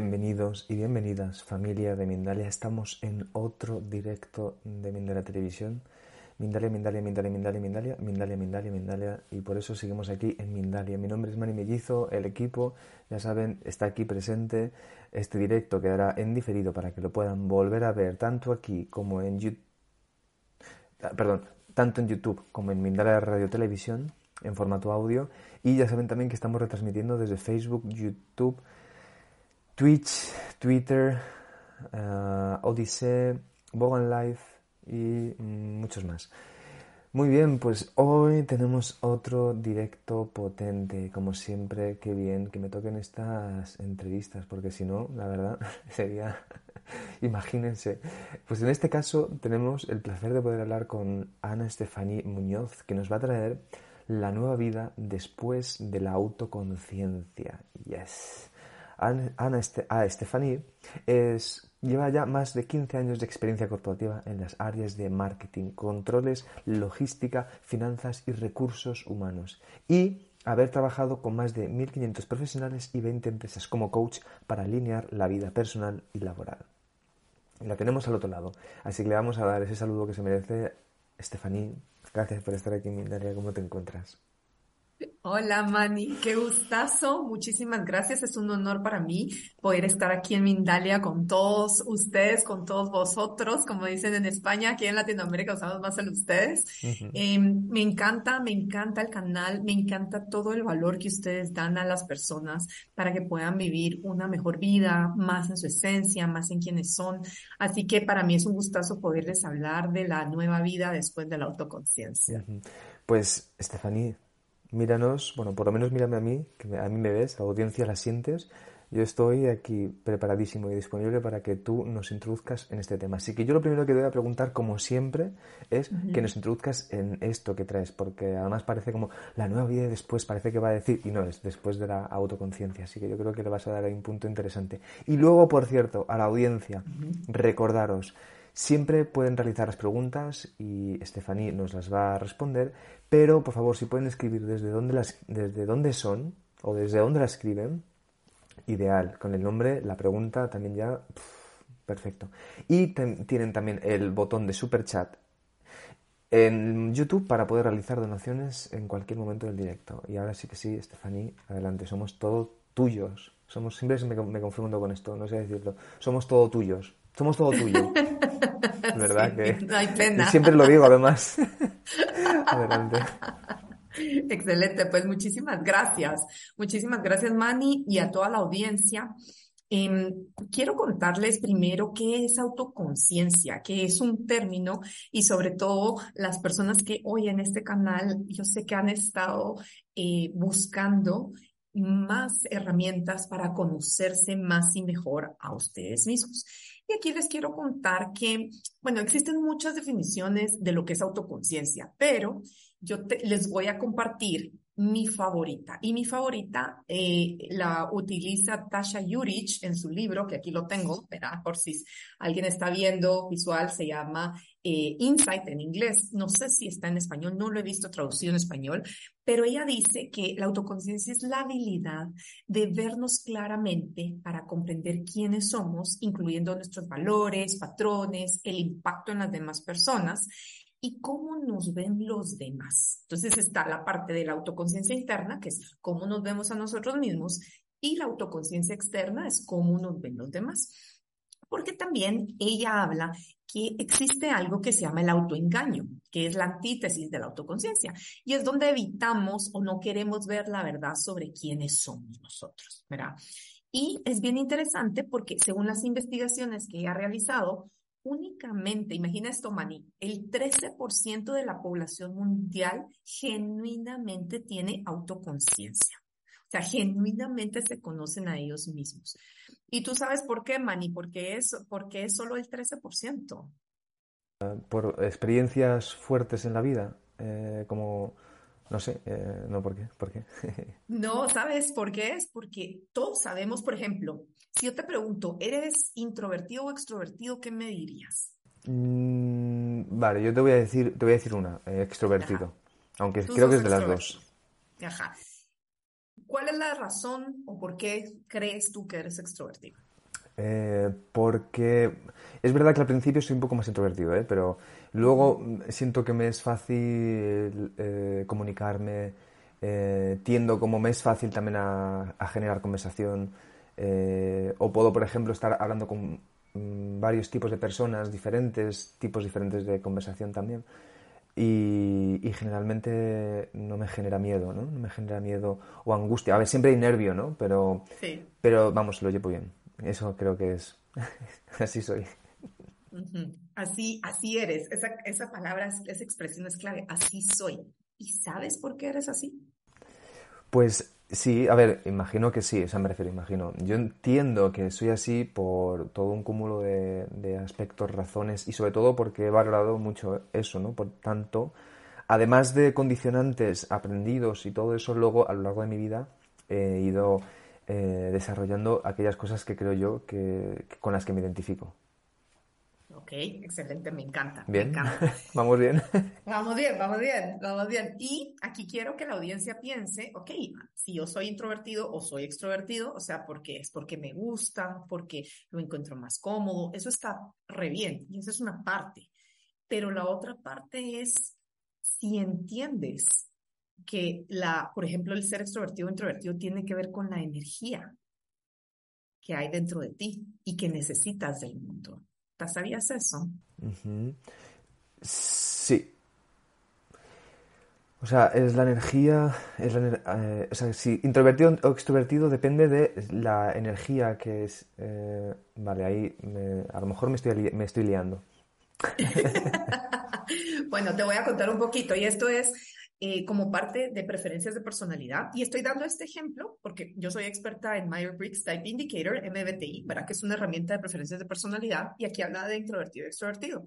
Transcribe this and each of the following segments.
Bienvenidos y bienvenidas, familia de Mindalia. Estamos en otro directo de Mindalia Televisión. Mindalia, Mindalia, Mindalia, Mindalia, Mindalia, Mindalia, Mindalia, Mindalia. Y por eso seguimos aquí en Mindalia. Mi nombre es Mani Mellizo, el equipo, ya saben, está aquí presente. Este directo quedará en diferido para que lo puedan volver a ver tanto aquí como en YouTube. Perdón, tanto en YouTube como en Mindalia Radio Televisión en formato audio. Y ya saben también que estamos retransmitiendo desde Facebook, YouTube, Twitch, Twitter, uh, Odyssey, Bogan Live y muchos más. Muy bien, pues hoy tenemos otro directo potente, como siempre, qué bien que me toquen estas entrevistas, porque si no, la verdad, sería, imagínense. Pues en este caso tenemos el placer de poder hablar con Ana Estefaní Muñoz, que nos va a traer la nueva vida después de la autoconciencia. Yes. Ana Estefaní es, lleva ya más de 15 años de experiencia corporativa en las áreas de marketing, controles, logística, finanzas y recursos humanos. Y haber trabajado con más de 1.500 profesionales y 20 empresas como coach para alinear la vida personal y laboral. La tenemos al otro lado, así que le vamos a dar ese saludo que se merece Estefaní. Gracias por estar aquí, Mindalia. ¿Cómo te encuentras? Hola Mani, qué gustazo, muchísimas gracias, es un honor para mí poder estar aquí en Mindalia con todos ustedes, con todos vosotros, como dicen en España, aquí en Latinoamérica usamos más a ustedes. Em, me encanta, me encanta el canal, me encanta todo el valor que ustedes dan a las personas para que puedan vivir una mejor vida, más en su esencia, más en quienes son. Así que para mí es un gustazo poderles hablar de la nueva vida después de la autoconciencia. Pues, Estefanía, míranos, bueno, por lo menos mírame a mí, que a mí me ves, la audiencia la sientes. Yo estoy aquí preparadísimo y disponible para que tú nos introduzcas en este tema. Así que yo lo primero que te voy a preguntar, como siempre, es que nos introduzcas en esto que traes, porque además parece como la nueva vida y después, parece que va a decir, y no es después de la autoconciencia. Así que yo creo que le vas a dar ahí un punto interesante. Y luego, por cierto, a la audiencia, recordaros, Siempre pueden realizar las preguntas y Estefaní nos las va a responder, pero por favor, si pueden escribir desde dónde, las, desde dónde son o desde dónde la escriben, ideal. Con el nombre, la pregunta también ya, perfecto. Y tienen también el botón de super chat en YouTube para poder realizar donaciones en cualquier momento del directo. Y ahora sí que sí, Estefaní, adelante, somos todos tuyos. Somos, siempre me, me confundo con esto, no sé decirlo. Somos todo tuyos. Somos todo tuyo. ¿Verdad? que no hay pena. Siempre lo digo, además. Adelante. Excelente, pues muchísimas gracias. Muchísimas gracias, Manny, y a toda la audiencia. Em, quiero contarles primero qué es autoconciencia, qué es un término y sobre todo las personas que hoy en este canal yo sé que han estado eh, buscando más herramientas para conocerse más y mejor a ustedes mismos. Y aquí les quiero contar que, bueno, existen muchas definiciones de lo que es autoconciencia, pero yo les voy a compartir mi favorita. Y mi favorita eh, la utiliza Tasha Yurich en su libro, que aquí lo tengo, ¿verdad? por si alguien está viendo visual, se llama eh, Insight en inglés. No sé si está en español, no lo he visto traducido en español, pero ella dice que la autoconciencia es la habilidad de vernos claramente para comprender quiénes somos, incluyendo nuestros valores, patrones, el impacto en las demás personas y cómo nos ven los demás. Entonces está la parte de la autoconciencia interna, que es cómo nos vemos a nosotros mismos, y la autoconciencia externa es cómo nos ven los demás. Porque también ella habla que existe algo que se llama el autoengaño, que es la antítesis de la autoconciencia, y es donde evitamos o no queremos ver la verdad sobre quiénes somos nosotros, ¿verdad? Y es bien interesante porque según las investigaciones que ella ha realizado, únicamente, imagina esto, Mani, el 13% de la población mundial genuinamente tiene autoconciencia. O sea, genuinamente se conocen a ellos mismos. ¿Y tú sabes por qué, Mani? Porque es, porque es solo el 13%. Por experiencias fuertes en la vida, eh, como, no sé, eh, no, ¿por qué? ¿Por qué? no, ¿sabes por qué es? Porque todos sabemos, por ejemplo, si yo te pregunto, ¿eres introvertido o extrovertido? ¿Qué me dirías? Mm, vale, yo te voy a decir, te voy a decir una, eh, extrovertido. Aunque creo que es de las dos. Ajá. ¿Cuál es la razón o por qué crees tú que eres extrovertido? Eh, porque es verdad que al principio soy un poco más introvertido, ¿eh? pero luego siento que me es fácil eh, comunicarme, eh, tiendo como me es fácil también a, a generar conversación, eh, o puedo, por ejemplo, estar hablando con mm, varios tipos de personas diferentes, tipos diferentes de conversación también. Y, y generalmente no me genera miedo, ¿no? No me genera miedo o angustia. A ver, siempre hay nervio, ¿no? Pero, Sí. pero vamos, lo llevo bien. Eso creo que es. Así soy. Así, así eres. Esa, esa palabra, es- esa expresión es clave. Así soy. ¿Y sabes por qué eres así? Pues sí, a ver, imagino que sí, o sea, me refiero, imagino. Yo entiendo que soy así por todo un cúmulo de, aspectos, razones y sobre todo porque he valorado mucho eso, ¿no? Por tanto, además de condicionantes aprendidos y todo eso, luego a lo largo de mi vida he ido eh, desarrollando aquellas cosas que creo yo que con las que me identifico. Ok, excelente, me encanta, me Bien, encanta. vamos bien. Vamos bien, vamos bien, vamos bien. Y aquí quiero que la audiencia piense, ok, si yo soy introvertido o soy extrovertido, o sea, porque es porque me gusta, porque lo encuentro más cómodo, eso está re bien y esa es una parte. Pero la otra parte es si entiendes que la, por ejemplo, el ser extrovertido o introvertido tiene que ver con la energía que hay dentro de ti y que necesitas del mundo. ¿Te sabías eso? Sí. O sea, es la energía, es la eh, o sea, si introvertido o extrovertido depende de la energía que es. eh, vale, ahí me- a lo mejor me estoy, me estoy liando. Bueno, te voy a contar un poquito y esto es eh, como parte de preferencias de personalidad y estoy dando este ejemplo porque yo soy experta en Myers-Briggs Type Indicator, MBTI, ¿verdad? Que es una herramienta de preferencias de personalidad y aquí habla de introvertido y extrovertido.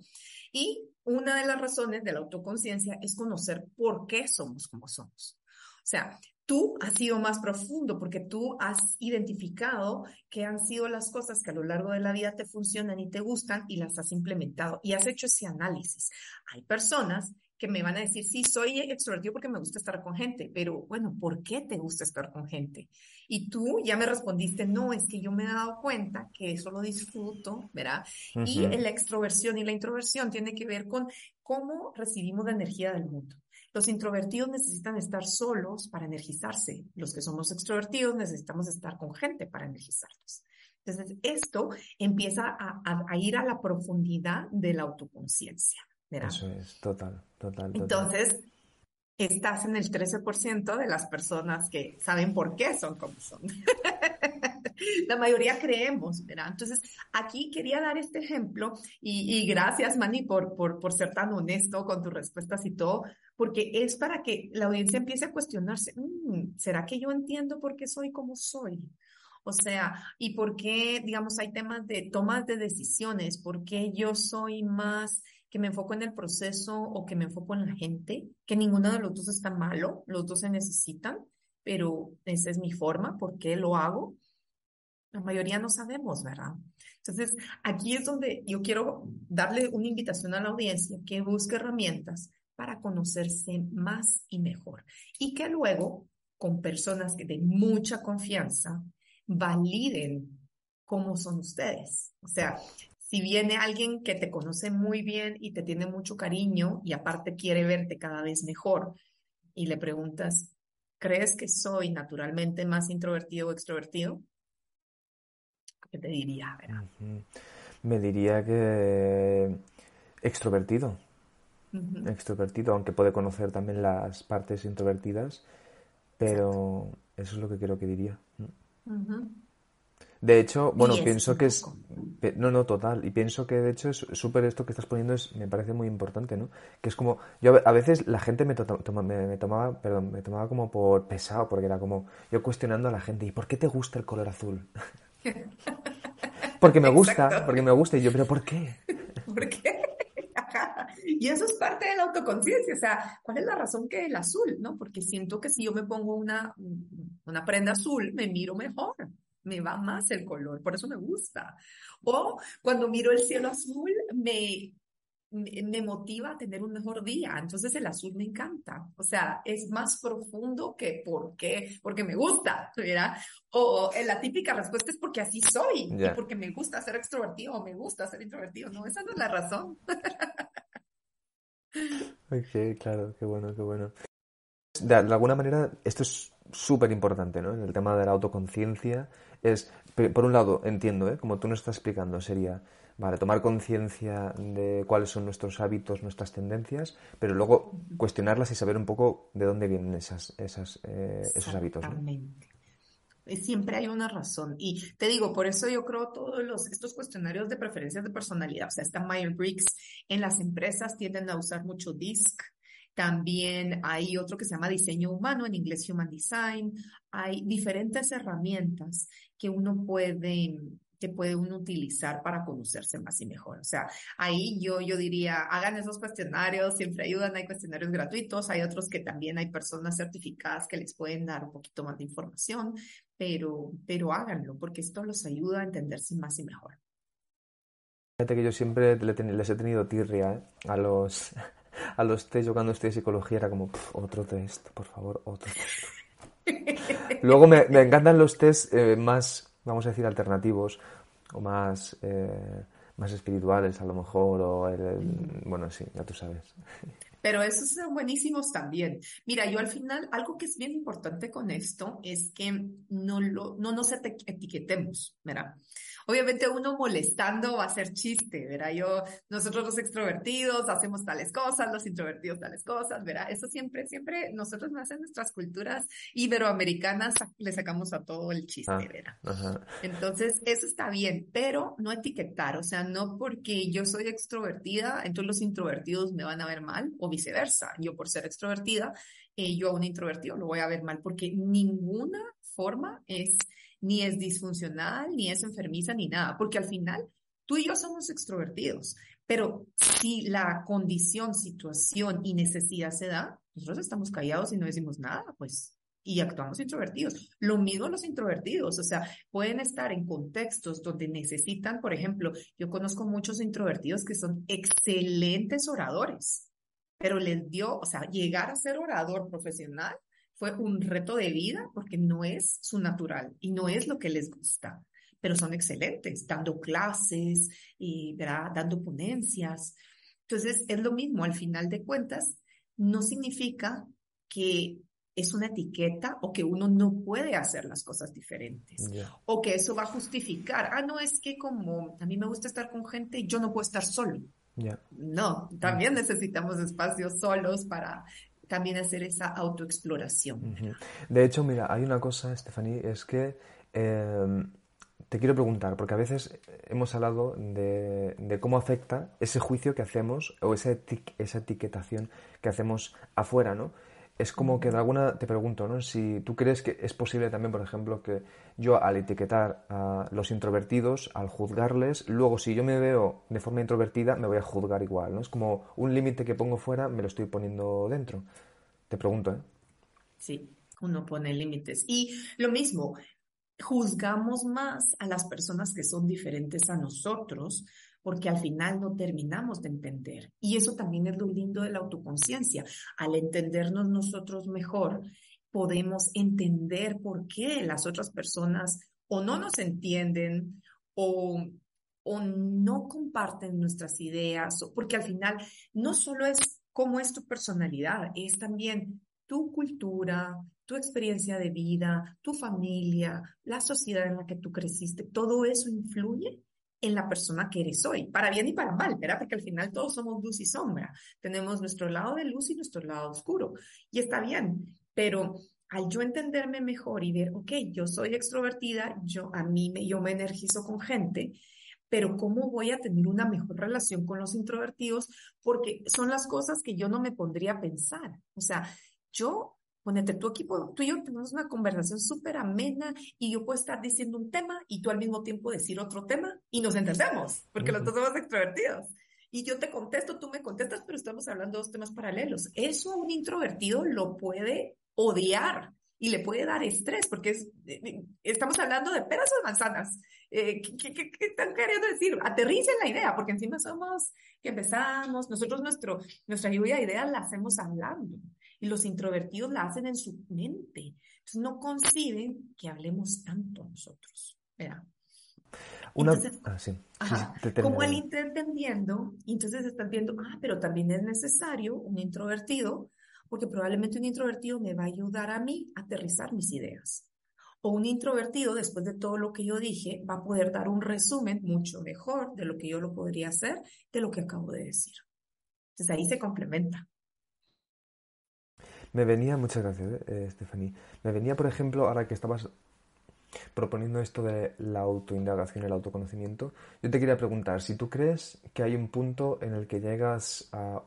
Y una de las razones de la autoconciencia es conocer por qué somos como somos. O sea, tú has sido más profundo porque tú has identificado qué han sido las cosas que a lo largo de la vida te funcionan y te gustan y las has implementado y has hecho ese análisis. Hay personas que me van a decir, sí, soy extrovertido porque me gusta estar con gente, pero bueno, ¿por qué te gusta estar con gente? Y tú ya me respondiste, no, es que yo me he dado cuenta que eso lo disfruto, ¿verdad? Y la extroversión y la introversión tiene que ver con cómo recibimos la energía del mundo. Los introvertidos necesitan estar solos para energizarse. Los que somos extrovertidos necesitamos estar con gente para energizarnos. Entonces, esto empieza a, a- a ir a la profundidad de la autoconciencia, ¿verdad? Eso es, total, Entonces, estás en el 13% de las personas que saben por qué son como son. La mayoría creemos, ¿verdad? Entonces, aquí quería dar este ejemplo y, gracias, Manny, por, por, por ser tan honesto con tus respuestas y todo, porque es para que la audiencia empiece a cuestionarse, "Mm, ¿será que yo entiendo por qué soy como soy? O sea, ¿y por qué, digamos, hay temas de tomas de decisiones? ¿Por qué yo soy más que me enfoco en el proceso o que me enfoco en la gente? Que ninguno de los dos está malo, los dos se necesitan, pero esa es mi forma, ¿por qué lo hago? La mayoría no sabemos, ¿verdad? Entonces, aquí es donde yo quiero darle una invitación a la audiencia que busque herramientas para conocerse más y mejor. Y que luego, con personas que de mucha confianza, validen cómo son ustedes. O sea, si viene alguien que te conoce muy bien y te tiene mucho cariño y aparte quiere verte cada vez mejor y le preguntas, ¿crees que soy naturalmente más introvertido o extrovertido? ¿Qué te diría? Me diría que extrovertido, extrovertido, aunque puede conocer también las partes introvertidas, Exacto. pero eso es lo que creo que diría. De hecho, bueno, pienso que es... No, no, total. Y pienso que de hecho es súper esto que estás poniendo es, me parece muy importante, ¿no? Que es como, yo a ve- a veces la gente me, to- toma- me, me tomaba, perdón, me tomaba como por pesado, porque era como yo cuestionando a la gente, ¿y por qué te gusta el color azul? Porque me gusta, Exacto. porque me gusta. Y yo, ¿pero por qué? ¿Por qué? Y eso es parte de la autoconciencia, o sea, ¿cuál es la razón que el azul, no? Porque siento que si yo me pongo una, una prenda azul, me miro mejor, me va más el color, por eso me gusta. O cuando miro el cielo azul, me, me motiva a tener un mejor día. Entonces el azul me encanta. O sea, es más profundo que por qué, porque me gusta, ¿verdad? O la típica respuesta es porque así soy y porque me gusta ser extrovertido o me gusta ser introvertido. No, esa no es la razón. ok, claro, qué bueno, qué bueno. De, alguna manera, esto es súper importante, ¿no? En el tema de la autoconciencia es, por un lado, entiendo, ¿eh? Como tú nos estás explicando, sería Vale, tomar conciencia de cuáles son nuestros hábitos, nuestras tendencias, pero luego cuestionarlas y saber un poco de dónde vienen esas, esas, eh, esos hábitos. Siempre hay una razón. Y te digo, por eso yo creo todos los, estos cuestionarios de preferencias de personalidad, o sea, está Myers-Briggs, en las empresas tienden a usar mucho DISC, también hay otro que se llama diseño humano, en inglés Human Design. Hay diferentes herramientas que uno puede que puede uno utilizar para conocerse más y mejor. O sea, ahí yo, yo diría, hagan esos cuestionarios, siempre ayudan, hay cuestionarios gratuitos, hay otros que también hay personas certificadas que les pueden dar un poquito más de información, pero, pero háganlo, porque esto los ayuda a entenderse más y mejor. Fíjate que yo siempre les he tenido tirria ¿eh? a los a los test, yo cuando de psicología era como, otro test, por favor, otro test. Luego me, me encantan los test eh, más vamos a decir, alternativos o más, eh, más espirituales a lo mejor, o el, bueno, sí, ya tú sabes. Pero esos son buenísimos también. Mira, yo al final, algo que es bien importante con esto es que no, lo, no nos etiquetemos, ¿verdad? Obviamente uno molestando va a ser chiste, ¿verdad? Yo, nosotros los extrovertidos hacemos tales cosas, los introvertidos tales cosas, ¿verdad? Eso siempre, siempre, nosotros más en nuestras culturas iberoamericanas le sacamos a todo el chiste, ah, ¿verdad? Entonces, eso está bien, pero no etiquetar, o sea, no porque yo soy extrovertida, entonces los introvertidos me van a ver mal o viceversa. Yo por ser extrovertida, eh, yo a un introvertido lo voy a ver mal porque ninguna forma es ni es disfuncional, ni es enfermiza, ni nada, porque al final tú y yo somos extrovertidos, pero si la condición, situación y necesidad se da, nosotros estamos callados y no decimos nada, pues, y actuamos introvertidos. Lo mismo los introvertidos, o sea, pueden estar en contextos donde necesitan, por ejemplo, yo conozco muchos introvertidos que son excelentes oradores, pero les dio, o sea, llegar a ser orador profesional fue un reto de vida porque no es su natural y no es lo que les gusta, pero son excelentes dando clases y dando ponencias. Entonces, es lo mismo, al final de cuentas, no significa que es una etiqueta o que uno no puede hacer las cosas diferentes o que eso va a justificar, ah, no, es que como a mí me gusta estar con gente, yo no puedo estar solo. No, también necesitamos espacios solos para también hacer esa autoexploración. De hecho, mira, hay una cosa, Stephanie, es que em, te quiero preguntar, porque a veces hemos hablado de, cómo afecta ese juicio que hacemos o esa, esa etiquetación que hacemos afuera, ¿no? Es como que de alguna, te pregunto, ¿no? Si tú crees que es posible también, por ejemplo, que yo al etiquetar a los introvertidos, al juzgarles, luego si yo me veo de forma introvertida, me voy a juzgar igual, ¿no? Es como un límite que pongo fuera, me lo estoy poniendo dentro. Te pregunto, ¿eh? Sí, uno pone límites. Y lo mismo, juzgamos más a las personas que son diferentes a nosotros porque al final no terminamos de entender. Y eso también es lo lindo de la autoconciencia. Al entendernos nosotros mejor, podemos entender por qué las otras personas o no nos entienden o, o no comparten nuestras ideas, porque al final no solo es cómo es tu personalidad, es también tu cultura, tu experiencia de vida, tu familia, la sociedad en la que tú creciste, todo eso influye en la persona que eres hoy, para bien y para mal, ¿verdad? Porque al final todos somos luz y sombra. Tenemos nuestro lado de luz y nuestro lado oscuro. Y está bien, pero al yo entenderme mejor y ver, ok, yo soy extrovertida, yo a mí me, yo me energizo con gente, pero ¿cómo voy a tener una mejor relación con los introvertidos? Porque son las cosas que yo no me pondría a pensar. O sea, yo Ponete, tú aquí, tú y yo tenemos una conversación súper amena y yo puedo estar diciendo un tema y tú al mismo tiempo decir otro tema y nos entendemos, porque los dos somos extrovertidos. Y yo te contesto, tú me contestas, pero estamos hablando de dos temas paralelos. Eso un introvertido lo puede odiar y le puede dar estrés, porque es, eh, eh, estamos hablando de peras o manzanas. Eh, ¿qué, qué, qué, están queriendo decir? Aterricen la idea, porque encima somos que empezamos, nosotros nuestro, nuestra lluvia de ideas la hacemos hablando y los introvertidos la hacen en su mente. Entonces no conciben que hablemos tanto nosotros. ¿verdad? Una, entonces, ah, sí, como el entendiendo, entonces estás viendo, ah, pero también es necesario un introvertido porque probablemente un introvertido me va a ayudar a mí a aterrizar mis ideas. O un introvertido, después de todo lo que yo dije, va a poder dar un resumen mucho mejor de lo que yo lo podría hacer de lo que acabo de decir. Entonces ahí se complementa. Me venía, muchas gracias, eh, Stephanie. Me venía, por ejemplo, ahora que estabas proponiendo esto de la autoindagación, el autoconocimiento, yo te quería preguntar si tú crees que hay un punto en el que llegas a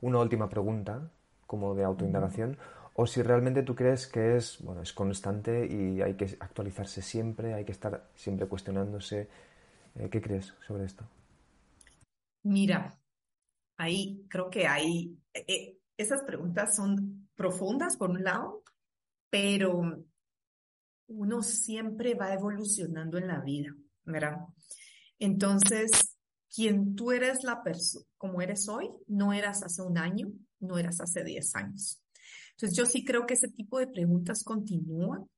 una última pregunta, como de autoindagación, o si realmente tú crees que es, bueno, es constante y hay que actualizarse siempre, hay que estar siempre cuestionándose. Eh, ¿Qué crees sobre esto? Mira, ahí creo que hay, eh, esas preguntas son profundas por un lado, pero uno siempre va evolucionando en la vida, ¿verdad? Entonces, quien tú eres la persona, como eres hoy, no eras hace un año, no eras hace 10 años. Entonces yo sí creo que ese tipo de preguntas continúan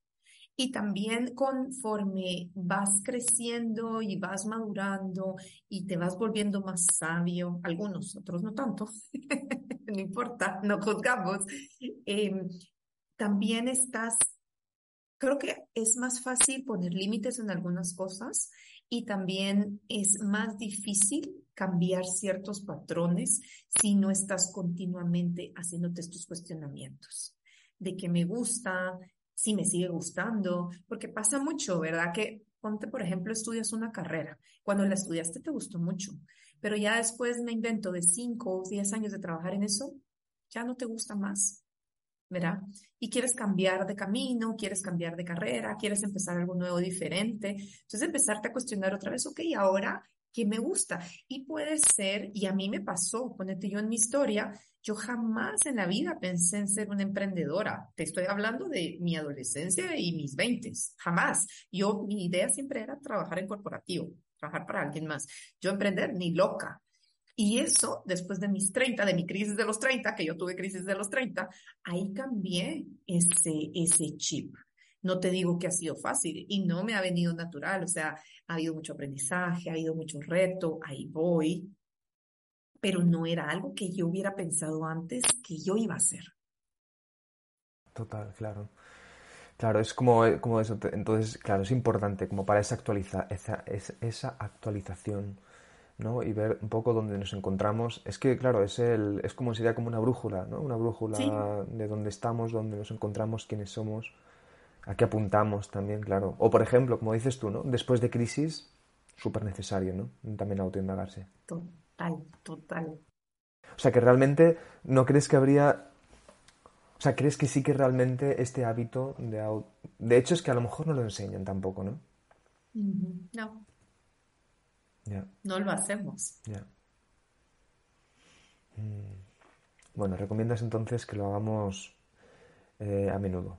y también conforme vas creciendo y vas madurando y te vas volviendo más sabio, algunos, otros no tanto, no importa, no juzgamos, em, también estás, creo que es más fácil poner límites en algunas cosas y también es más difícil cambiar ciertos patrones si no estás continuamente haciéndote estos cuestionamientos de que me gusta, si me sigue gustando, porque pasa mucho, ¿verdad? Que ponte, por ejemplo, estudias una carrera. Cuando la estudiaste te gustó mucho, pero ya después me invento de 5 o 10 años de trabajar en eso, ya no te gusta más. ¿verdad? Y quieres cambiar de camino, quieres cambiar de carrera, quieres empezar algo nuevo, diferente. Entonces empezarte a cuestionar otra vez, ok, ahora, ¿qué me gusta? Y puede ser, y a mí me pasó, ponete yo en mi historia, yo jamás en la vida pensé en ser una emprendedora. Te estoy hablando de mi adolescencia y mis veintes, jamás. Yo, mi idea siempre era trabajar en corporativo, trabajar para alguien más. Yo emprender, ni loca. Y eso, después de mis 30, de mi crisis de los 30, que yo tuve crisis de los 30, ahí cambié ese, ese chip. No te digo que ha sido fácil y no me ha venido natural, o sea, ha habido mucho aprendizaje, ha habido mucho reto, ahí voy, pero no era algo que yo hubiera pensado antes que yo iba a hacer. Total, claro. Claro, es como, como eso. Entonces, claro, es importante como para esa, actualiza, esa, esa actualización ¿no? y ver un poco dónde nos encontramos. Es que, claro, es, el, es como sería como una brújula, ¿no? una brújula de dónde estamos, dónde nos encontramos, quiénes somos, a qué apuntamos también, claro. O, por ejemplo, como dices tú, ¿no? después de crisis, súper necesario ¿no? también autoindagarse. Total, total. O sea, que realmente no crees que habría o sea, ¿crees que sí que realmente este hábito de... De hecho, es que a lo mejor no lo enseñan tampoco, ¿no? No. No lo hacemos. Mm. Bueno, recomiendas entonces que lo hagamos eh, a menudo.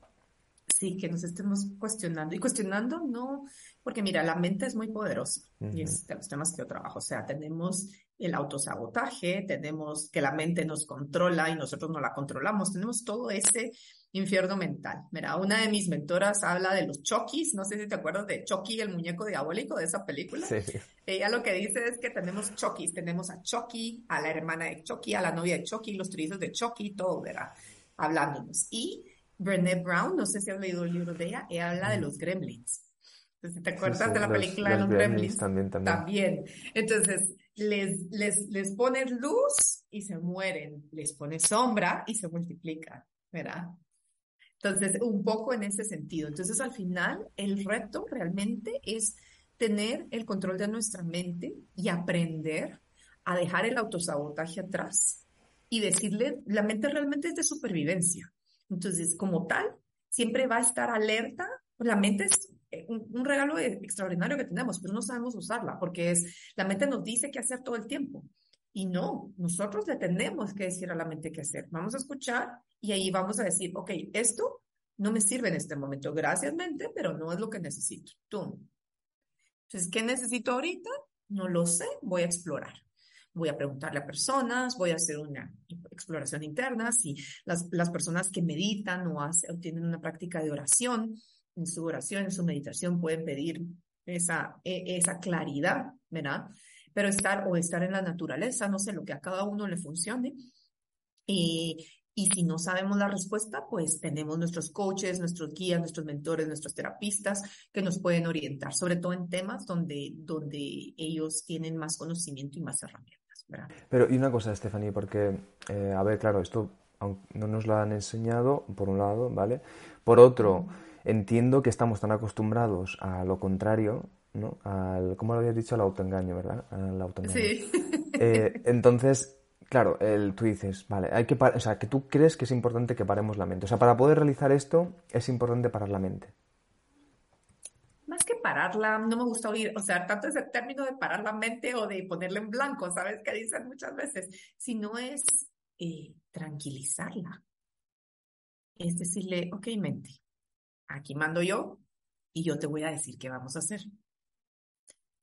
Sí, que nos estemos cuestionando. Y cuestionando no, porque mira, la mente es muy poderosa y es de los temas que yo trabajo. O sea, tenemos el autosabotaje, tenemos que la mente nos controla y nosotros no la controlamos, tenemos todo ese infierno mental. Mira, una de mis mentoras habla de los Chokis, no sé si te acuerdas de Chucky, el muñeco diabólico de esa película. Ella lo que dice es que tenemos Chokis, tenemos a Chucky, a la hermana de Chucky, a la novia de Chucky, los trillizos de Chucky, todo, ¿verdad? Hablándonos. Y Brené Brown, no sé si has leído el libro de ella, ella habla de los gremlins. Entonces, ¿te acuerdas de la película de los gremlins? También, también. También. Entonces, les, les, les pones luz y se mueren, les pones sombra y se multiplican, ¿verdad? Entonces, un poco en ese sentido. Entonces, al final, el reto realmente es tener el control de nuestra mente y aprender a dejar el autosabotaje atrás y decirle, la mente realmente es de supervivencia. Entonces, como tal, siempre va a estar alerta. La mente es eh, un, regalo extraordinario que tenemos, pero no sabemos usarla porque es, la mente nos dice qué hacer todo el tiempo. Y no, nosotros le tenemos que decir a la mente qué hacer. Vamos a escuchar y ahí vamos a decir, ok, esto no me sirve en este momento. Gracias, mente, pero no es lo que necesito. Tú. Entonces, ¿qué necesito ahorita? No lo sé, voy a explorar. Voy a preguntarle a personas, voy a hacer una exploración interna. Si las, las personas que meditan o, hacen, tienen una práctica de oración, en su oración, en su meditación, pueden pedir esa, e, esa claridad, ¿verdad? Pero estar o estar en la naturaleza, no sé, lo que a cada uno le funcione. Y y si no sabemos la respuesta, pues tenemos nuestros coaches, nuestros guías, nuestros mentores, nuestros terapistas que nos pueden orientar, sobre todo en temas donde, donde ellos tienen más conocimiento y más herramientas. ¿verdad? Pero y una cosa, Stephanie, porque, eh, a ver, claro, esto no nos lo han enseñado, por un lado, ¿vale? Por otro, entiendo que estamos tan acostumbrados a lo contrario, ¿no? Al, ¿cómo lo habías dicho? Al autoengaño, ¿verdad? Al autoengaño. Sí. Eh, entonces, Claro, el, tú dices, vale, hay que o sea, que tú crees que es importante que paremos la mente. O sea, para poder realizar esto es importante parar la mente. Más que pararla, no me gusta oír, o sea, tanto ese término de parar la mente o de ponerla en blanco, ¿sabes? Que dicen muchas veces, sino es eh, tranquilizarla. Es decirle, ok, mente, aquí mando yo y yo te voy a decir qué vamos a hacer.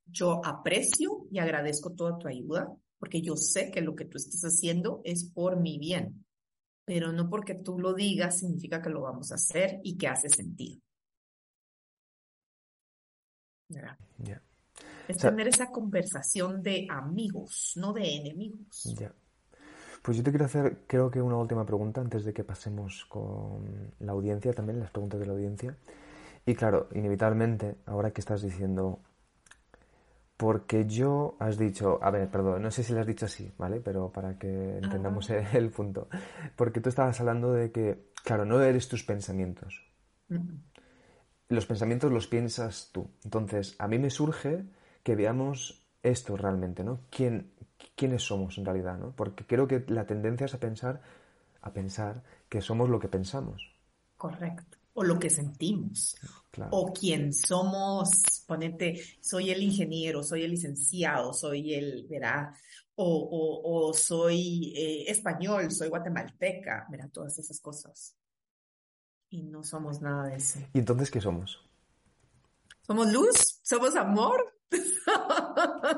Yo aprecio y agradezco toda tu ayuda porque yo sé que lo que tú estás haciendo es por mi bien, pero no porque tú lo digas significa que lo vamos a hacer y que hace sentido. Es tener esa conversación de amigos, no de enemigos. Pues yo te quiero hacer, creo que una última pregunta antes de que pasemos con la audiencia también, las preguntas de la audiencia. Y claro, inevitablemente, ahora que estás diciendo porque yo has dicho, a ver, perdón, no sé si lo has dicho así, ¿vale? Pero para que entendamos el, punto. Porque tú estabas hablando de que, claro, no eres tus pensamientos. Los pensamientos los piensas tú. Entonces, a mí me surge que veamos esto realmente, ¿no? ¿Quién, ¿Quiénes somos en realidad, ¿no? Porque creo que la tendencia es a pensar, a pensar que somos lo que pensamos. Correcto o lo que sentimos, o quien somos, ponete, soy el ingeniero, soy el licenciado, soy el, ¿verdad? O, o, soy eh, español, soy guatemalteca, mira, todas esas cosas. Y no somos nada de eso. ¿Y entonces qué somos? ¿Somos luz? ¿Somos amor?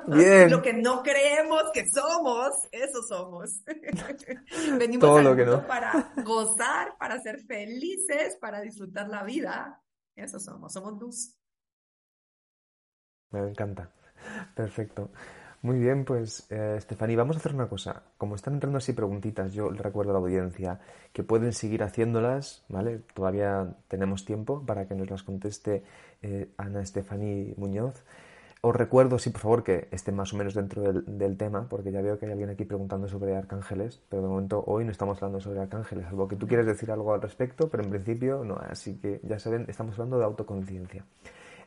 Bien. Lo que no creemos que somos, eso somos. Venimos Todo lo que no. para gozar, para ser felices, para disfrutar la vida. Eso somos, somos luz. Me encanta. Perfecto. Muy bien, pues eh, vamos a hacer una cosa. Como están entrando así preguntitas, yo le recuerdo a la audiencia que pueden seguir haciéndolas, ¿vale? Todavía tenemos tiempo para que nos las conteste eh, Ana Estefanía Muñoz. Os recuerdo, sí, por favor, que esté más o menos dentro del, tema, porque ya veo que hay alguien aquí preguntando sobre arcángeles, pero de momento hoy no estamos hablando sobre arcángeles, algo que tú quieres decir algo al respecto, pero en principio no. Así que ya saben, estamos hablando de autoconciencia.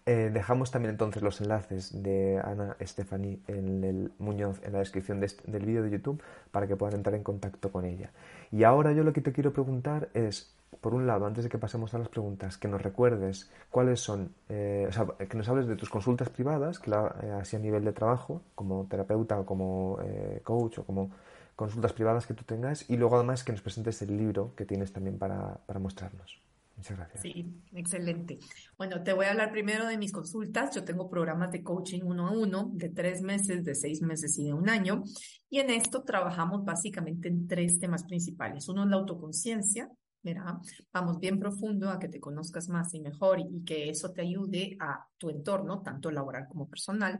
Eh, dejamos también entonces los enlaces de Ana Estefani en el Muñoz en la descripción del vídeo de YouTube para que puedan entrar en contacto con ella. Y ahora yo lo que te quiero preguntar es, por un lado, antes de que pasemos a las preguntas, que nos recuerdes cuáles son, eh, o sea, que nos hables de tus consultas privadas, que eh, así a nivel de trabajo, como terapeuta o como eh, coach o como consultas privadas que tú tengas, y luego además que nos presentes el libro que tienes también para, para mostrarnos. Muchas gracias. Sí, excelente. Bueno, te voy a hablar primero de mis consultas. Yo tengo programas de coaching uno a uno de tres meses, de seis meses y de un año. Y en esto trabajamos básicamente en tres temas principales. Uno es la autoconciencia, Mira, vamos bien profundo a que te conozcas más y mejor y, que eso te ayude a tu entorno, tanto laboral como personal.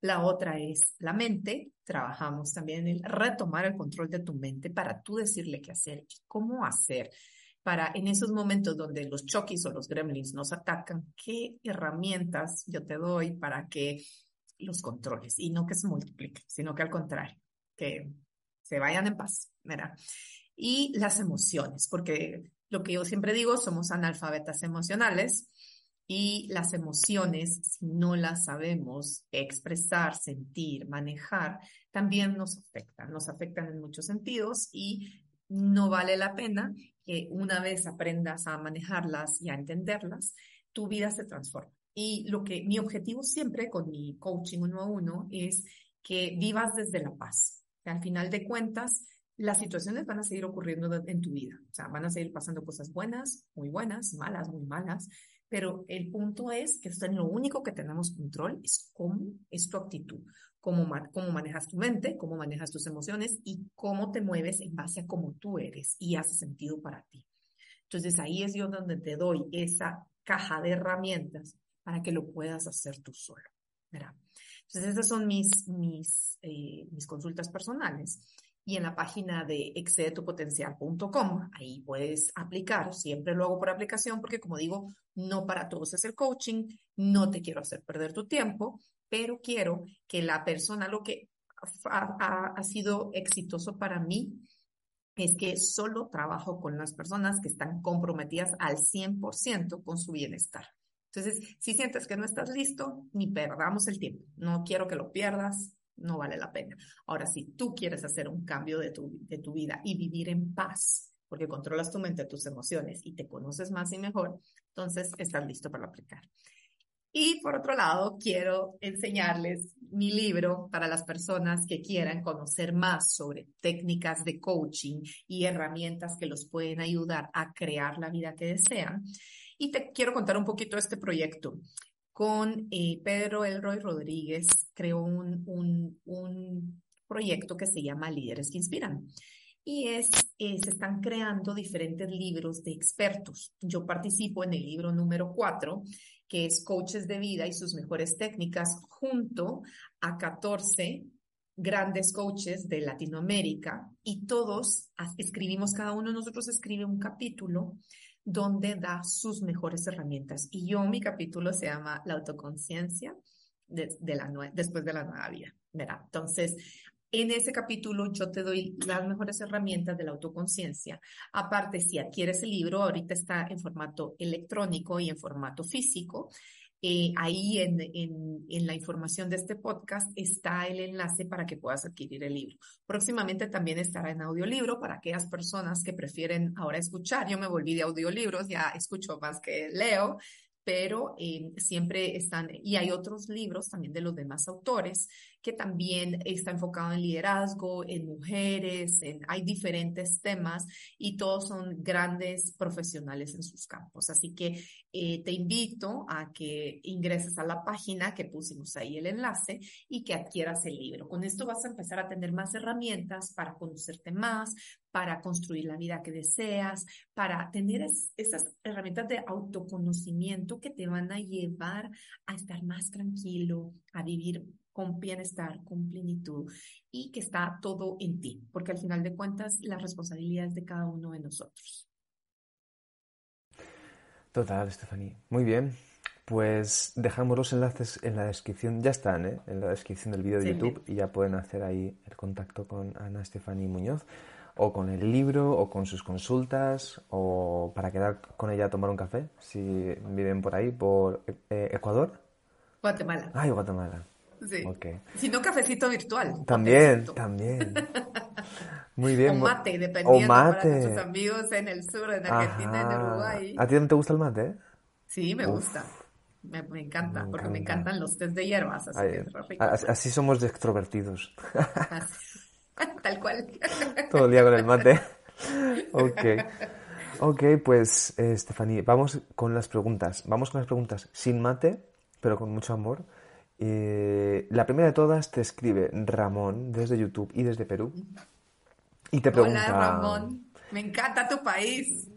La otra es la mente. Trabajamos también en retomar el control de tu mente para tú decirle qué hacer y cómo hacer para en esos momentos donde los chokis o los gremlins nos atacan, qué herramientas yo te doy para que los controles y no que se multipliquen, sino que al contrario, que se vayan en paz, ¿verdad? Y las emociones, porque lo que yo siempre digo, somos analfabetas emocionales y las emociones, si no las sabemos expresar, sentir, manejar, también nos afectan, nos afectan en muchos sentidos y no vale la pena que una vez aprendas a manejarlas y a entenderlas, tu vida se transforma. Y lo que mi objetivo siempre con mi coaching uno a uno es que vivas desde la paz. Que al final de cuentas, las situaciones van a seguir ocurriendo en tu vida. O sea, van a seguir pasando cosas buenas, muy buenas, malas, muy malas. Pero el punto es que esto es lo único que tenemos control, es cómo es tu actitud, cómo, cómo manejas tu mente, cómo manejas tus emociones y cómo te mueves en base a cómo tú eres y hace sentido para ti. Entonces ahí es yo donde te doy esa caja de herramientas para que lo puedas hacer tú solo. ¿verdad? Entonces esas son mis, mis, eh, mis consultas personales y en la página de excedetupotencial.com. Ahí puedes aplicar. Siempre lo hago por aplicación porque, como digo, no para todos es el coaching. No te quiero hacer perder tu tiempo, pero quiero que la persona, lo que ha, ha sido exitoso para mí, es que solo trabajo con las personas que están comprometidas al 100% con su bienestar. Entonces, si sientes que no estás listo, ni perdamos el tiempo. No quiero que lo pierdas, no vale la pena. Ahora, si tú quieres hacer un cambio de tu, de tu vida y vivir en paz, porque controlas tu mente, tus emociones y te conoces más y mejor, entonces estás listo para aplicar. Y por otro lado, quiero enseñarles mi libro para las personas que quieran conocer más sobre técnicas de coaching y herramientas que los pueden ayudar a crear la vida que desean. Y te quiero contar un poquito este proyecto con eh, Pedro Elroy Rodríguez, creó un, un, proyecto que se llama Líderes que Inspiran. Y es, eh, se están creando diferentes libros de expertos. Yo participo en el libro número 4, que es Coaches de Vida y sus mejores técnicas, junto a 14 grandes coaches de Latinoamérica y todos escribimos, cada uno de nosotros escribe un capítulo donde da sus mejores herramientas. Y yo, mi capítulo se llama La autoconciencia después de la nueva vida. ¿verdad? Entonces, en ese capítulo yo te doy las mejores herramientas de la autoconciencia. Aparte, si adquieres el libro, ahorita está en formato electrónico y en formato físico. Eh, ahí en, en, en, la información de este podcast está el enlace para que puedas adquirir el libro. Próximamente también estará en audiolibro para aquellas personas que prefieren ahora escuchar. Yo me volví de audiolibros, ya escucho más que leo, pero eh, siempre están, y hay otros libros también de los demás autores que también está enfocado en liderazgo, en mujeres, en, hay diferentes temas y todos son grandes profesionales en sus campos. Así que eh, te invito a que ingreses a la página que pusimos ahí el enlace y que adquieras el libro. Con esto vas a empezar a tener más herramientas para conocerte más, para construir la vida que deseas, para tener esas herramientas de autoconocimiento que te van a llevar a estar más tranquilo, a vivir con bienestar, con plenitud y que está todo en ti, porque al final de cuentas la responsabilidad es de cada uno de nosotros. Total, Stephanie. Muy bien. Pues dejamos los enlaces en la descripción, ya están, ¿eh? en la descripción del vídeo de YouTube y ya pueden hacer ahí el contacto con Ana Stephanie Muñoz o con el libro o con sus consultas o para quedar con ella a tomar un café si viven por ahí, por eh, Ecuador. Guatemala. Ay, Guatemala. Sí. Si no, cafecito virtual. También, también. Muy bien. O mate, dependiendo o mate. para nuestros amigos en el sur, en Argentina, en Uruguay. ¿A ti no te gusta el mate? Sí, me gusta. Me, encanta, porque me encantan los test de hierbas. Así, así somos de extrovertidos. Tal cual. Todo el día con el mate. Ok. Ok, pues, eh, Estefanía, vamos con las preguntas. Vamos con las preguntas sin mate, pero con mucho amor. Eh, la primera de todas te escribe Ramón desde YouTube y desde Perú. Y te pregunta. Hola Ramón, me encanta tu país.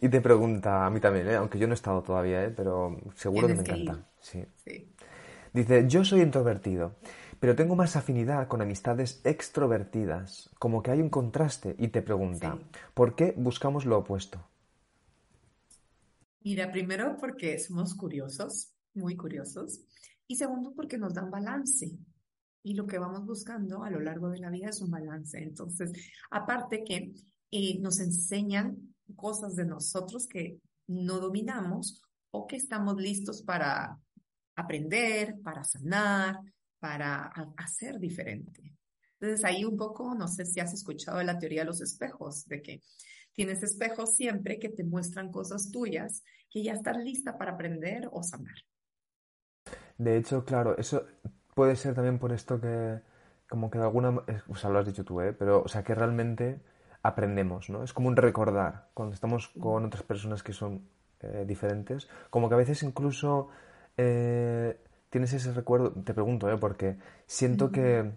Y te pregunta, a mí también, ¿eh? aunque yo no he estado todavía, ¿eh? pero seguro que me encanta. Sí. Dice, yo soy introvertido, pero tengo más afinidad con amistades extrovertidas, como que hay un contraste, y te pregunta, ¿por qué buscamos lo opuesto? Mira, primero porque somos curiosos, muy curiosos, y segundo, porque nos dan balance. Y lo que vamos buscando a lo largo de la vida es un balance. Entonces, aparte que eh, nos enseñan cosas de nosotros que no dominamos o que estamos listos para aprender, para sanar, para hacer diferente. Entonces ahí un poco, no sé si has escuchado la teoría de los espejos, de que tienes espejos siempre que te muestran cosas tuyas que ya estás lista para aprender o sanar. De hecho, claro, eso puede ser también por esto que, como que de alguna, o sea, lo has dicho tú, ¿eh? Pero, o sea, que realmente aprendemos, ¿no? Es como un recordar cuando estamos con otras personas que son eh, diferentes, como que a veces incluso eh, tienes ese recuerdo, te pregunto, ¿eh? Porque siento que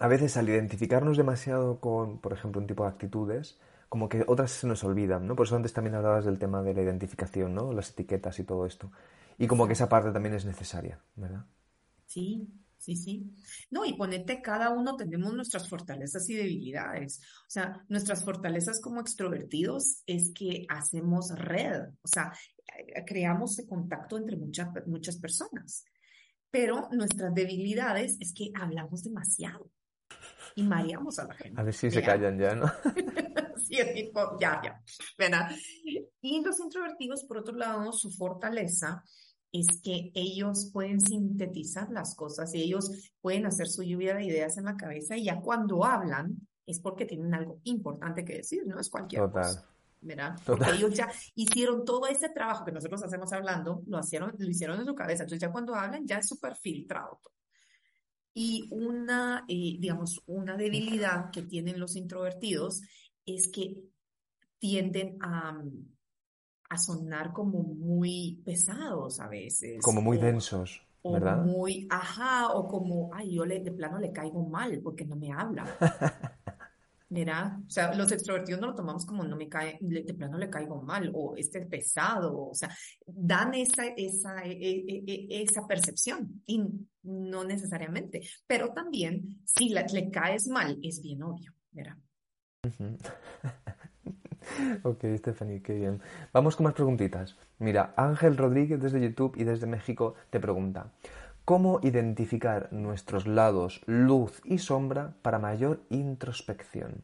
a veces al identificarnos demasiado con, por ejemplo, un tipo de actitudes, como que otras se nos olvidan, ¿no? Por eso antes también hablabas del tema de la identificación, ¿no? Las etiquetas y todo esto. Y como que esa parte también es necesaria, ¿verdad? Sí, sí, sí. No, y ponete, cada uno tenemos nuestras fortalezas y debilidades. O sea, nuestras fortalezas como extrovertidos es que hacemos red, o sea, eh, creamos ese contacto entre muchas, muchas personas. Pero nuestras debilidades es que hablamos demasiado y mareamos a la gente. A ver si se callan ya, ¿no? sí, el tipo, ya, ya, ¿verdad? Y los introvertidos, por otro lado, su fortaleza es que ellos pueden sintetizar las cosas y ellos pueden hacer su lluvia de ideas en la cabeza y ya cuando hablan es porque tienen algo importante que decir, no es cualquier Total. cosa. ¿verdad? Porque ellos ya hicieron todo ese trabajo que nosotros hacemos hablando, lo, hicieron, lo hicieron en su cabeza. Entonces ya cuando hablan ya es súper filtrado todo. Y una, eh, digamos, una debilidad que tienen los introvertidos es que tienden a, a sonar como muy pesados a veces. Como muy densos. ¿verdad? O muy, ajá, o como, ay, yo le, de plano le caigo mal porque no me habla. Mira, o sea, los extrovertidos no lo tomamos como no me cae, de plano le caigo mal, o este pesado, o sea, dan esa, esa, e, e, e, esa percepción, y no necesariamente, pero también si le caes mal, es bien obvio, mira. ok, Stephanie, qué bien. Vamos con más preguntitas. Mira, Ángel Rodríguez desde YouTube y desde México te pregunta, ¿Cómo identificar nuestros lados luz y sombra para mayor introspección?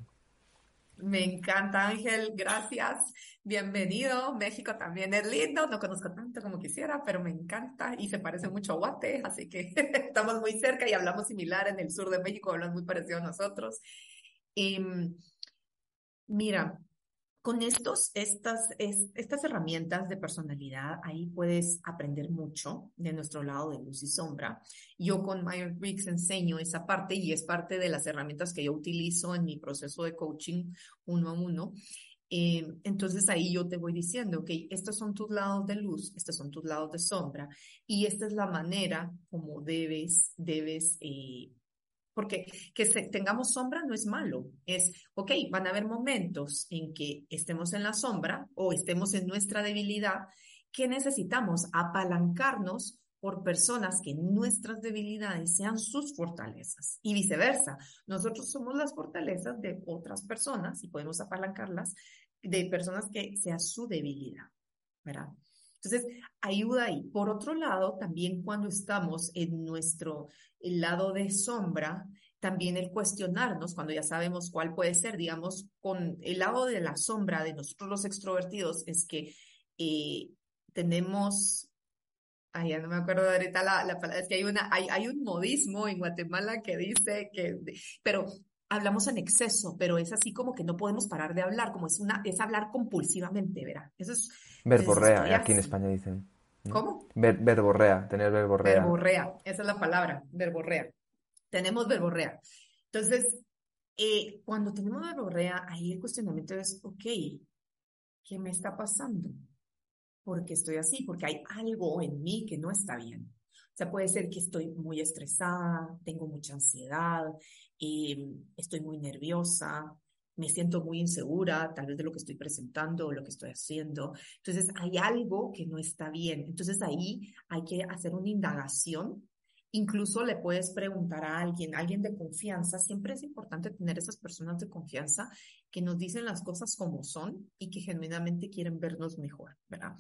Me encanta, Ángel, gracias. Bienvenido. México también es lindo. No conozco tanto como quisiera, pero me encanta y se parece mucho a Guate, así que estamos muy cerca y hablamos similar en el sur de México, hablamos muy parecido a nosotros. Y, em, mira, con estos, estas, estas herramientas de personalidad, ahí puedes aprender mucho de nuestro lado de luz y sombra. Yo con Myers Briggs enseño esa parte y es parte de las herramientas que yo utilizo en mi proceso de coaching uno a uno. Eh, entonces ahí yo te voy diciendo, ok, estos son tus lados de luz, estos son tus lados de sombra y esta es la manera como debes, debes eh, porque que tengamos sombra no es malo, es, ok, van a haber momentos en que estemos en la sombra o estemos en nuestra debilidad, que necesitamos apalancarnos por personas que nuestras debilidades sean sus fortalezas y viceversa. Nosotros somos las fortalezas de otras personas y podemos apalancarlas de personas que sea su debilidad, ¿verdad? Entonces, ayuda ahí. Por otro lado, también cuando estamos en nuestro lado de sombra, también el cuestionarnos, cuando ya sabemos cuál puede ser, digamos, con el lado de la sombra de nosotros los extrovertidos, es que eh, tenemos, ay, ya no me acuerdo ahorita la, la palabra, es que hay, una, hay, hay un modismo en Guatemala que dice que, pero hablamos en exceso, pero es así como que no podemos parar de hablar, como es una, es hablar compulsivamente, ¿verdad? Eso es. Verborrea, aquí en España dicen. ¿Cómo? verborrea, tener verborrea. Verborrea, esa es la palabra, verborrea. Tenemos verborrea. Entonces, eh, cuando tenemos verborrea, ahí el cuestionamiento es, ok, ¿qué me está pasando? ¿Por qué estoy así? Porque hay algo en mí que no está bien. O sea, puede ser que estoy muy estresada, tengo mucha ansiedad, eh, estoy muy nerviosa, me siento muy insegura, tal vez de lo que estoy presentando o lo que estoy haciendo. Entonces, hay algo que no está bien. Entonces, ahí hay que hacer una indagación. Incluso le puedes preguntar a alguien, alguien de confianza. Siempre es importante tener esas personas de confianza que nos dicen las cosas como son y que genuinamente quieren vernos mejor, ¿verdad?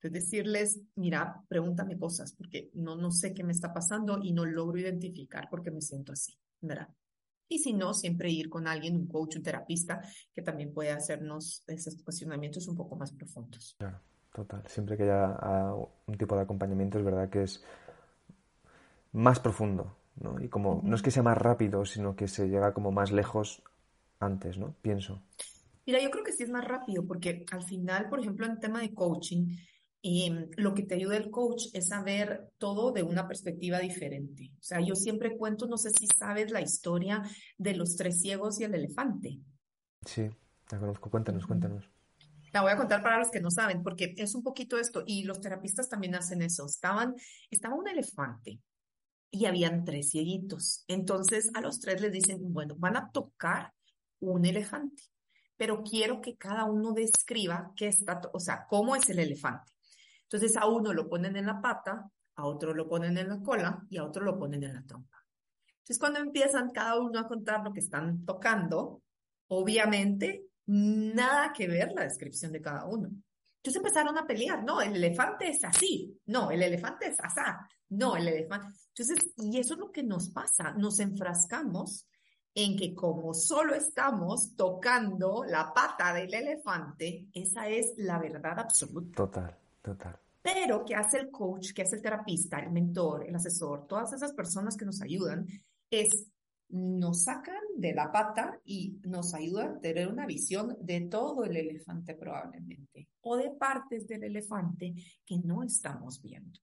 Entonces decirles, mira, pregúntame cosas porque no, no sé qué me está pasando y no logro identificar porque me siento así, ¿verdad? Y si no, siempre ir con alguien, un coach, un terapista, que también puede hacernos esos cuestionamientos un poco más profundos. Claro, total. Siempre que haya ah, un tipo de acompañamiento es verdad que es más profundo, ¿no? Y como, no es que sea más rápido, sino que se llega como más lejos antes, ¿no? Pienso. Mira, yo creo que sí es más rápido, porque al final, por ejemplo, en tema de coaching, em, lo que te ayuda el coach es a ver todo de una perspectiva diferente. O sea, yo siempre cuento, no sé si sabes la historia de los tres ciegos y el elefante. Sí, la conozco. Cuéntanos, cuéntanos. La voy a contar para los que no saben, porque es un poquito esto, y los terapistas también hacen eso. Estaban, estaba un elefante y habían tres cieguitos. Entonces a los tres les dicen, bueno, van a tocar un elefante, pero quiero que cada uno describa qué está, o sea, cómo es el elefante. Entonces a uno lo ponen en la pata, a otro lo ponen en la cola y a otro lo ponen en la trompa. Entonces cuando empiezan cada uno a contar lo que están tocando, obviamente nada que ver la descripción de cada uno. Entonces empezaron a pelear, no, el elefante es así, no, el elefante es asá, no, el elefante. Entonces, y eso es lo que nos pasa, nos enfrascamos en que como solo estamos tocando la pata del elefante, esa es la verdad absoluta. Total, total. Pero, ¿qué hace el coach? ¿Qué hace el terapista, el mentor, el asesor? Todas esas personas que nos ayudan es nos sacan de la pata y nos ayudan a tener una visión de todo el elefante probablemente o de partes del elefante que no estamos viendo.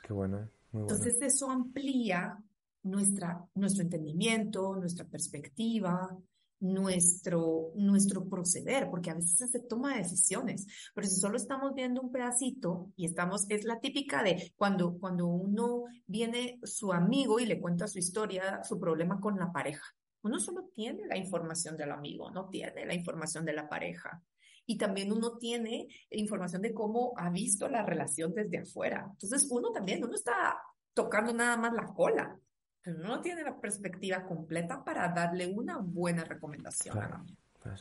Qué bueno, Entonces eso amplía nuestra, nuestro entendimiento, nuestra perspectiva, nuestro, nuestro proceder, porque a veces se toma decisiones, pero si solo estamos viendo un pedacito y estamos, es la típica de cuando, cuando uno viene su amigo y le cuenta su historia, su problema con la pareja. Uno solo tiene la información del amigo, no tiene la información de la pareja. Y también uno tiene información de cómo ha visto la relación desde afuera. Entonces uno también, uno está tocando nada más la cola pero no tiene la perspectiva completa para darle una buena recomendación pues,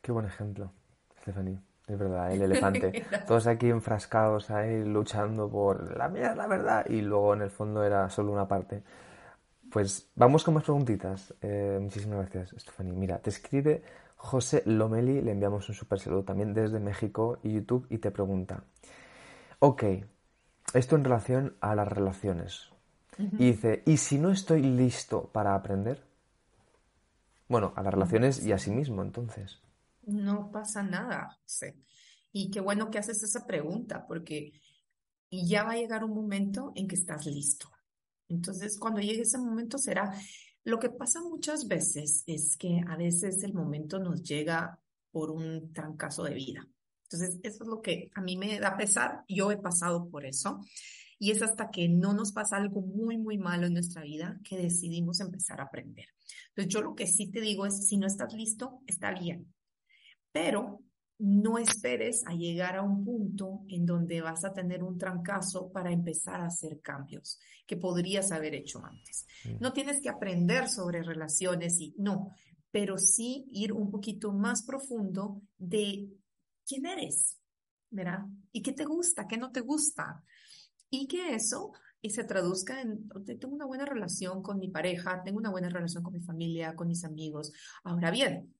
Qué buen ejemplo, Stephanie. Es verdad, el elefante. Todos aquí enfrascados ahí luchando por la mía la verdad y luego en el fondo era solo una parte. Pues vamos con más preguntitas. Eh, muchísimas gracias, Stephanie. Mira, te escribe José Lomeli, le enviamos un super saludo también desde México y YouTube y te pregunta, ok, esto en relación a las relaciones. Y dice, ¿y si no estoy listo para aprender? Bueno, a las relaciones y a sí mismo, entonces. No pasa nada, sí. Y qué bueno que haces esa pregunta, porque ya va a llegar un momento en que estás listo. Entonces, cuando llegue ese momento será... Lo que pasa muchas veces es que a veces el momento nos llega por un trancazo de vida. Entonces, eso es lo que a mí me da pesar. Yo he pasado por eso. Y es hasta que no nos pasa algo muy, muy malo en nuestra vida que decidimos empezar a aprender. Entonces, yo lo que sí te digo es, si no estás listo, está bien. Pero no esperes a llegar a un punto en donde vas a tener un trancazo para empezar a hacer cambios que podrías haber hecho antes. No tienes que aprender sobre relaciones y no, pero sí ir un poquito más profundo de quién eres, ¿verdad? ¿Y qué te gusta? ¿Qué no te gusta? Y que eso se traduzca en, tengo una buena relación con mi pareja, tengo una buena relación con mi familia, con mis amigos. Ahora bien,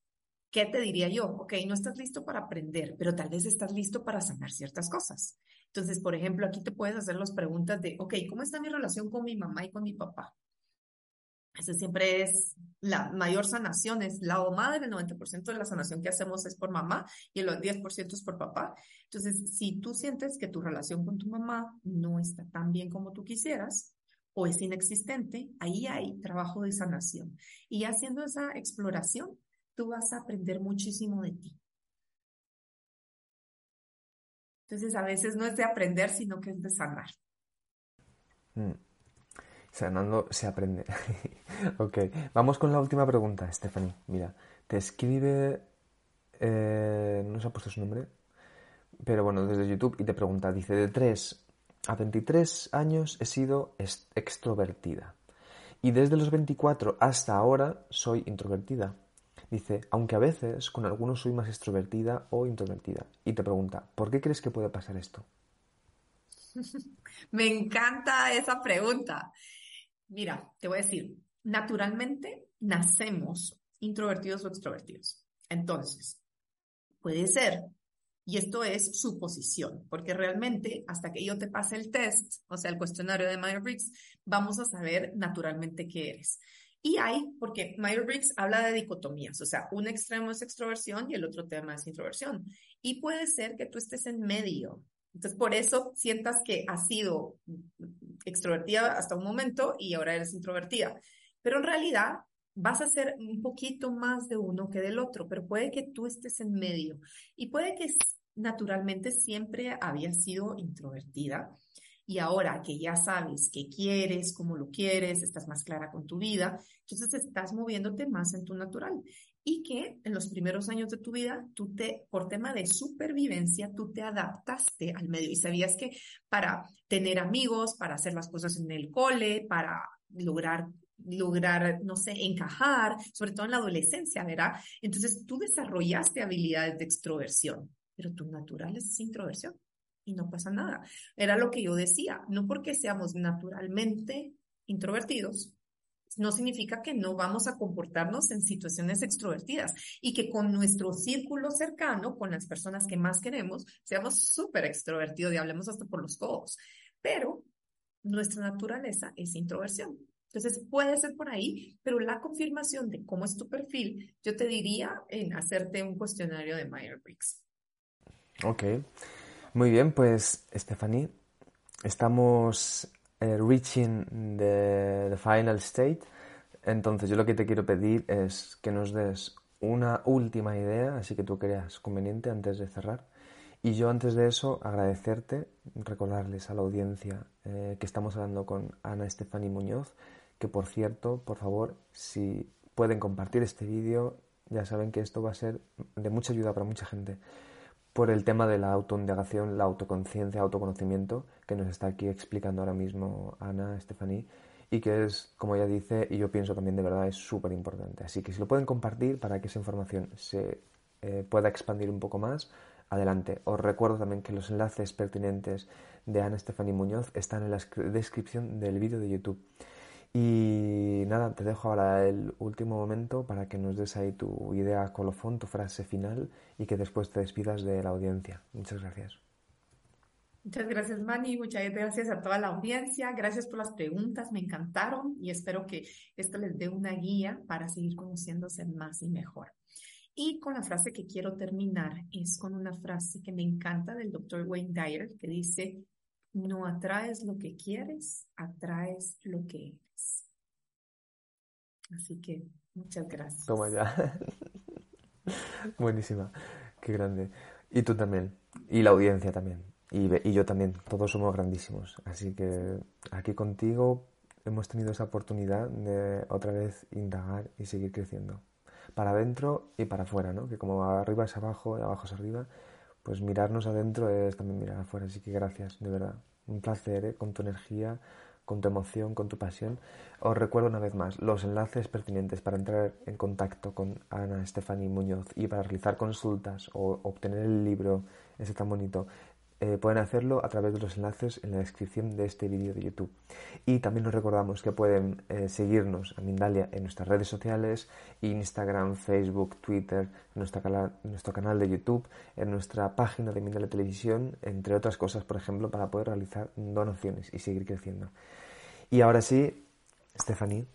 ¿qué te diría yo? Ok, no estás listo para aprender, pero tal vez estás listo para sanar ciertas cosas. Entonces, por ejemplo, aquí te puedes hacer las preguntas de, ok, ¿cómo está mi relación con mi mamá y con mi papá? Esa siempre es la mayor sanación, es la o madre, el 90% de la sanación que hacemos es por mamá y el 10% es por papá. Entonces, si tú sientes que tu relación con tu mamá no está tan bien como tú quisieras o es inexistente, ahí hay trabajo de sanación. Y haciendo esa exploración, tú vas a aprender muchísimo de ti. Entonces, a veces no es de aprender, sino que es de sanar. Mm. Sanando se aprende. ok, vamos con la última pregunta, Stephanie. Mira, te escribe... Eh, no se ha puesto su nombre, pero bueno, desde YouTube y te pregunta, dice, de 3 a 23 años he sido extrovertida y desde los 24 hasta ahora soy introvertida. Dice, aunque a veces con algunos soy más extrovertida o introvertida. Y te pregunta, ¿por qué crees que puede pasar esto? Me encanta esa pregunta. Mira, te voy a decir, naturalmente nacemos introvertidos o extrovertidos. Entonces, puede ser, y esto es suposición, porque realmente hasta que yo te pase el test, o sea, el cuestionario de Myers-Briggs, vamos a saber naturalmente qué eres. Y hay, porque Myers-Briggs habla de dicotomías, o sea, un extremo es extroversión y el otro tema es introversión. Y puede ser que tú estés en medio. Entonces, por eso sientas que has sido extrovertida hasta un momento y ahora eres introvertida. Pero en realidad vas a ser un poquito más de uno que del otro, pero puede que tú estés en medio y puede que naturalmente siempre habías sido introvertida y ahora que ya sabes qué quieres, cómo lo quieres, estás más clara con tu vida, entonces estás moviéndote más en tu natural. Y que en los primeros años de tu vida, tú te, por tema de supervivencia, tú te adaptaste al medio y sabías que para tener amigos, para hacer las cosas en el cole, para lograr lograr, no sé, encajar, sobre todo en la adolescencia, ¿verdad? Entonces tú desarrollaste habilidades de extroversión, pero tu natural es introversión y no pasa nada. Era lo que yo decía, no porque seamos naturalmente introvertidos, no significa que no vamos a comportarnos en situaciones extrovertidas y que con nuestro círculo cercano, con las personas que más queremos, seamos súper extrovertidos y hablemos hasta por los codos. Pero nuestra naturaleza es introversión. Entonces puede ser por ahí, pero la confirmación de cómo es tu perfil, yo te diría en hacerte un cuestionario de Myers-Briggs. Ok. Muy bien, pues Stephanie, estamos eh, reaching the, final state. Entonces yo lo que te quiero pedir es que nos des una última idea, así que tú creas conveniente antes de cerrar. Y yo antes de eso agradecerte, recordarles a la audiencia eh, que estamos hablando con Ana Stephanie Muñoz, que por cierto, por favor, si pueden compartir este vídeo, ya saben que esto va a ser de mucha ayuda para mucha gente por el tema de la autoindagación, la autoconciencia, autoconocimiento que nos está aquí explicando ahora mismo Ana, Stephanie, y que es, como ella dice, y yo pienso también de verdad, es súper importante. Así que si lo pueden compartir para que esa información se eh, pueda expandir un poco más, adelante. Os recuerdo también que los enlaces pertinentes de Ana Stephanie Muñoz están en la descripción del vídeo de YouTube. Y nada, te dejo ahora el último momento para que nos des ahí tu idea colofón, tu frase final y que después te despidas de la audiencia. Muchas gracias. Muchas gracias, Manny. Muchas gracias a toda la audiencia. Gracias por las preguntas, me encantaron y espero que esto les dé una guía para seguir conociéndose más y mejor. Y con la frase que quiero terminar es con una frase que me encanta del doctor Wayne Dyer que dice, no atraes lo que quieres, atraes lo que eres. Así que muchas gracias. Toma ya. Buenísima. Qué grande. Y tú también. Y la audiencia también. Y, y yo también. Todos somos grandísimos. Así que aquí contigo hemos tenido esa oportunidad de otra vez indagar y seguir creciendo. Para adentro y para afuera, ¿no? Que como arriba es abajo y abajo es arriba, pues mirarnos adentro es también mirar afuera. Así que gracias, de verdad. Un placer, ¿eh? con tu energía, con tu emoción, con tu pasión. Os recuerdo una vez más los enlaces pertinentes para entrar en contacto con Ana Stephanie Muñoz y para realizar consultas o obtener el libro ese tan bonito eh, pueden hacerlo a través de los enlaces en la descripción de este vídeo de YouTube. Y también nos recordamos que pueden eh, seguirnos a Mindalia en nuestras redes sociales, Instagram, Facebook, Twitter, nuestro canal de YouTube, en nuestra página de Mindalia Televisión, entre otras cosas, por ejemplo, para poder realizar donaciones y seguir creciendo. Y ahora sí, Stephanie,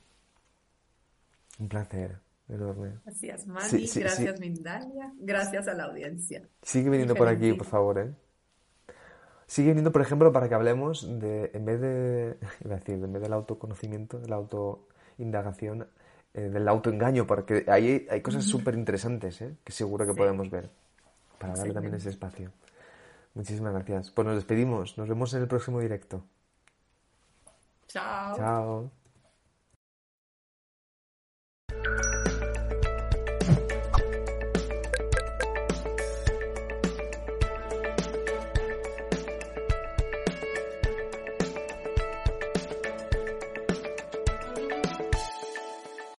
un placer. Enorme. Gracias, Mani. gracias, Mindalia. Gracias a la audiencia. Sigue viniendo por aquí, por favor, ¿eh? Sigue viniendo, por ejemplo, para que hablemos de, en vez de, iba a decir, en vez del autoconocimiento, de la autoindagación, eh, del autoengaño, porque ahí hay cosas súper interesantes ¿eh? que seguro que podemos ver, para darle también ese espacio. Muchísimas gracias. Pues nos despedimos, nos vemos en el próximo directo. Chao. Chao.